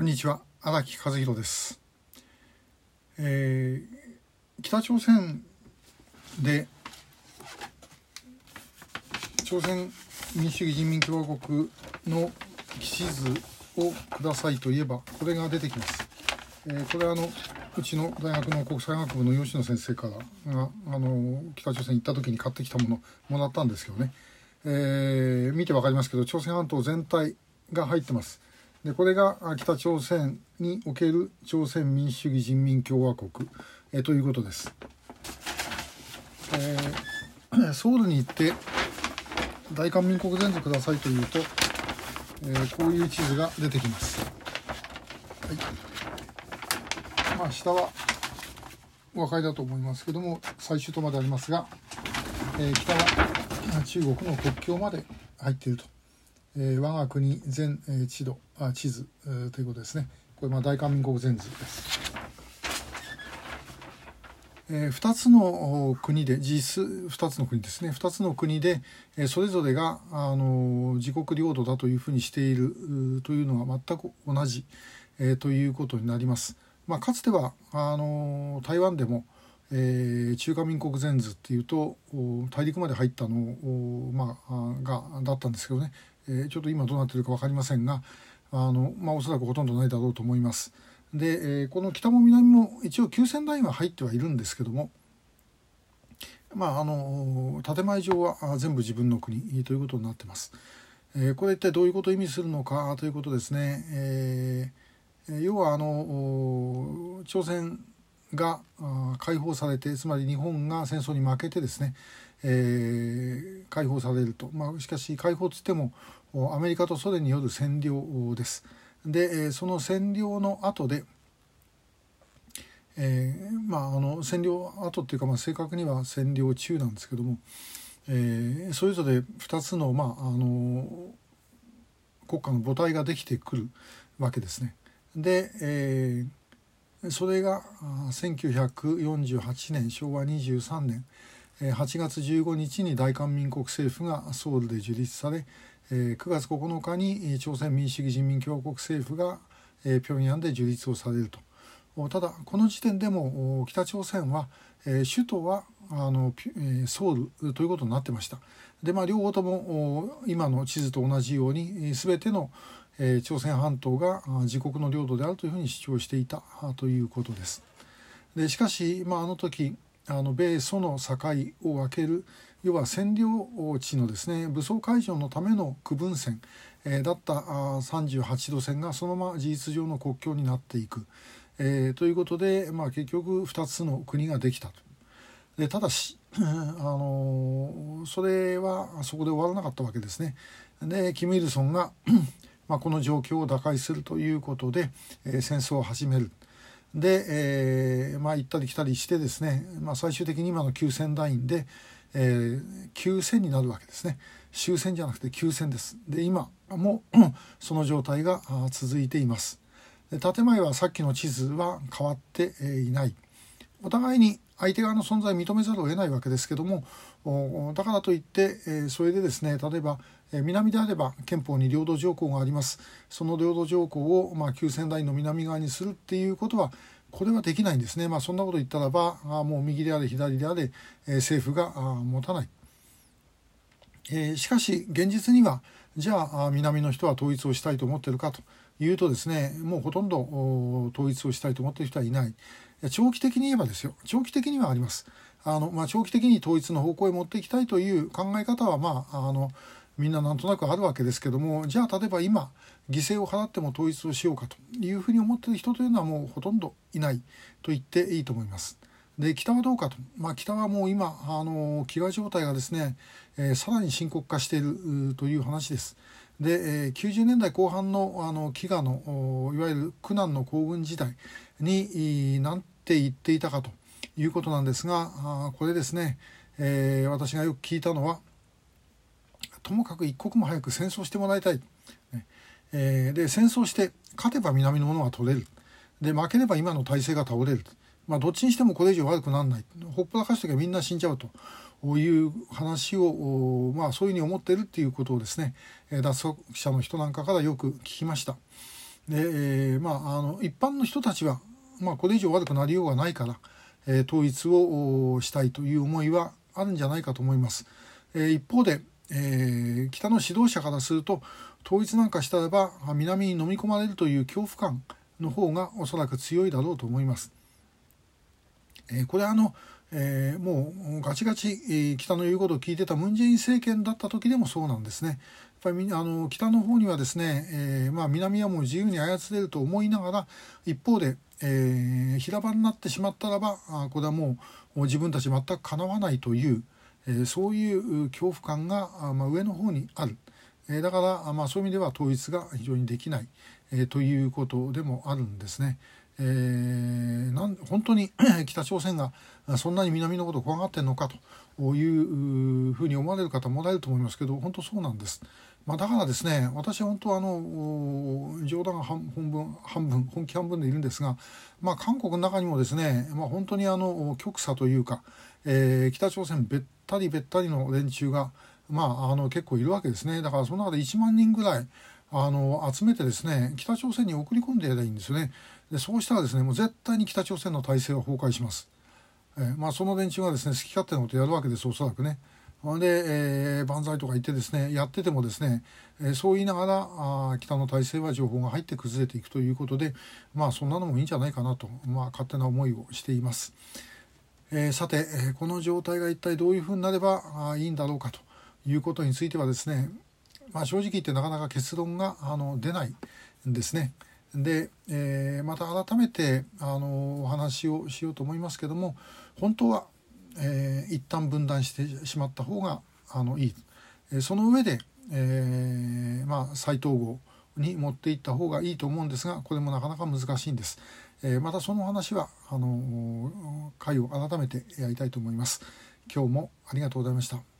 こんにちは荒木和弘です、えー、北朝鮮で朝鮮民主主義人民共和国の基地図をくださいといえばこれが出てきます、えー、これはあのうちの大学の国際学部の吉野先生からがあの北朝鮮行った時に買ってきたものもらったんですけどね、えー、見て分かりますけど朝鮮半島全体が入ってます。でこれが北朝鮮における朝鮮民主主義人民共和国、えということです、えー、ソウルに行って大韓民国全図くださいというと、えー、こういう地図が出てきます、はい、まあ下はお分かりだと思いますけども最終とまでありますが、えー、北は中国の国境まで入っていると。えー、我が国全、えー、地度あ地図、えー、ということですね。これまあ大韓民国全図です、えー、2つの国で実質2つの国ですね。2つの国で、えー、それぞれが、あの自国領土だというふうにしているというのは全く同じ、えー、ということになります、まあ、かつてはあの台湾でもえー、中華民国全図っていうと大陸まで入ったのまあ、がだったんですけどね、え、ちょっと今どうなってるか分かりませんがあの、まあ、おそらくほとんどないだろうと思います。で、え、この北も南も一応9000ラインは入ってはいるんですけども、まあ、あの建前上は全部自分の国ということになってます。え、これ一体どういうことを意味するのかということですね。えー、要はあの朝鮮が解放されてつまり日本が戦争に負けてですね、えー、解放されると、まあ、しかし解放つってもアメリカとソ連による占領です。でその占領の後で、えー、まああの占領後っていうか、まあ、正確には占領中なんですけども、えー、それぞれ2つの,、まあ、あの国家の母体ができてくるわけですね。で、えー、それが1948年昭和23年8月15日に大韓民国政府がソウルで樹立され9月9日に朝鮮民主主義人民共和国政府が平壌で樹立をされると。ただこの時点でも北朝鮮は首都はあのソウルということになってました。でまあ両方とも今の地図と同じように全ての朝鮮半島が自国の領土であるというふうに主張していたということです。でしかし、まあ、あの時あの米ソの境を分ける要は占領地のですね武装解除のための区分線、えー、だった38度線がそのまま事実上の国境になっていく、えー、ということで、まあ、結局2つの国ができたと。でただし、あのそれはそこで終わらなかったわけですね。でキム・イルソンが まあ、この状況を打開するということで、えー、戦争を始める。で、えー、まあ行ったり来たりしてですね、まあ、最終的に今の休戦ラインで、えー、休戦になるわけですね。終戦じゃなくて休戦です。で今もその状態が続いています。建前はさっきの地図は変わっていない。お互いに相手側の存在を認めざるを得ないわけですけどもだからといって、えそれでですね例えば南であれば憲法に領土条項があります。その領土条項を、まあ、旧ラインの南側にするっていうことはこれはできないんですね、まあ、そんなこと言ったらばあもう右であれ左であれ、えー、政府が持たない、えー、しかし現実にはじゃあ南の人は統一をしたいと思ってるかと。いうとですねもうほとんど統一をしたいと思ってる人はいない長期的に言えばですよ長期的にはありますあの、まあ、長期的に統一の方向へ持っていきたいという考え方はまああのみんななんとなくあるわけですけどもじゃあ例えば今犠牲を払っても統一をしようかというふうに思っている人というのはもうほとんどいないと言っていいと思います。で北はどうかと、まあ、北はもう今あの飢餓状態がですね、えー、さらに深刻化しているという話です。で、えー、90年代後半のあの飢餓のいわゆる苦難の行軍時代に何て言っていたかということなんですがあこれですね、えー、私がよく聞いたのはともかく一刻も早く戦争してもらいたい、ね。えー、で戦争して勝てば南のものが取れる。で負ければ今の体制が倒れる、まあ、どっちにしてもこれ以上悪くならない。ほっぽらかしときゃみんな死んじゃうと。ういう話を、まあ、そういうふうに思ってるっていうことをですね脱走者の人なんかからよく聞きました。で、え、まああの一般の人たちは、まあ、これ以上悪くなりようがないから、え、統一をしたいという思いはあるんじゃないかと思います。え、一方で、え、北の指導者からすると統一なんかしたらば南に飲み込まれるという恐怖感の方がおそらく強いだろうと思います。え、これあの、えー、もうガチガチ、北の言うことを聞いてたムン・ジェイン政権だった時でもそうなんですね。やっぱりあの北の方にはですね、えーまあ、南はもう自由に操れると思いながら一方で、えー、平場になってしまったらばあこれはもう自分たち全くかなわないという、え、そういう恐怖感があ、まあ、上の方にある。えだから、まあ、そういう意味では統一が非常にできない、えということでもあるんですね。えー、なん本当に 北朝鮮が そんなに南のことを怖がってるのかというふうに思われる方もおらえると思いますけど本当そうなんです。まあ、だからですね私は本当あの冗談半分半分本気半分でいるんですが、まあ、韓国の中にもですね、まあ、本当にあの極左というか、えー、北朝鮮べったりべったりの連中が、まあ、あの結構いるわけですねだからその中で1万人ぐらいあの集めてですね北朝鮮に送り込んでやればいいんですよね。でそうしたらですねもう絶対に北朝鮮の体制は崩壊します。え、まあ、その連中がですね好き勝手なことやるわけですおそらくね。で、えー、万歳とか言ってですねやっててもですね、えー、そう言いながらあ北の体制は情報が入って崩れていくということでまあそんなのもいいんじゃないかなと、まあ、勝手な思いをしています。え、さて、えこの状態が一体どういうふうになればあいいんだろうかということについてはですね、まあ、正直言ってなかなか結論があの出ないんですね。で、えー、また改めてあのお話をしようと思いますけども本当は、えー、一旦分断してしまった方があのいい、えその上で、えー、まあ、再統合に持っていった方がいいと思うんですがこれもなかなか難しいんです。えー、またその話はあの回を改めてやりたいと思います。今日もありがとうございました。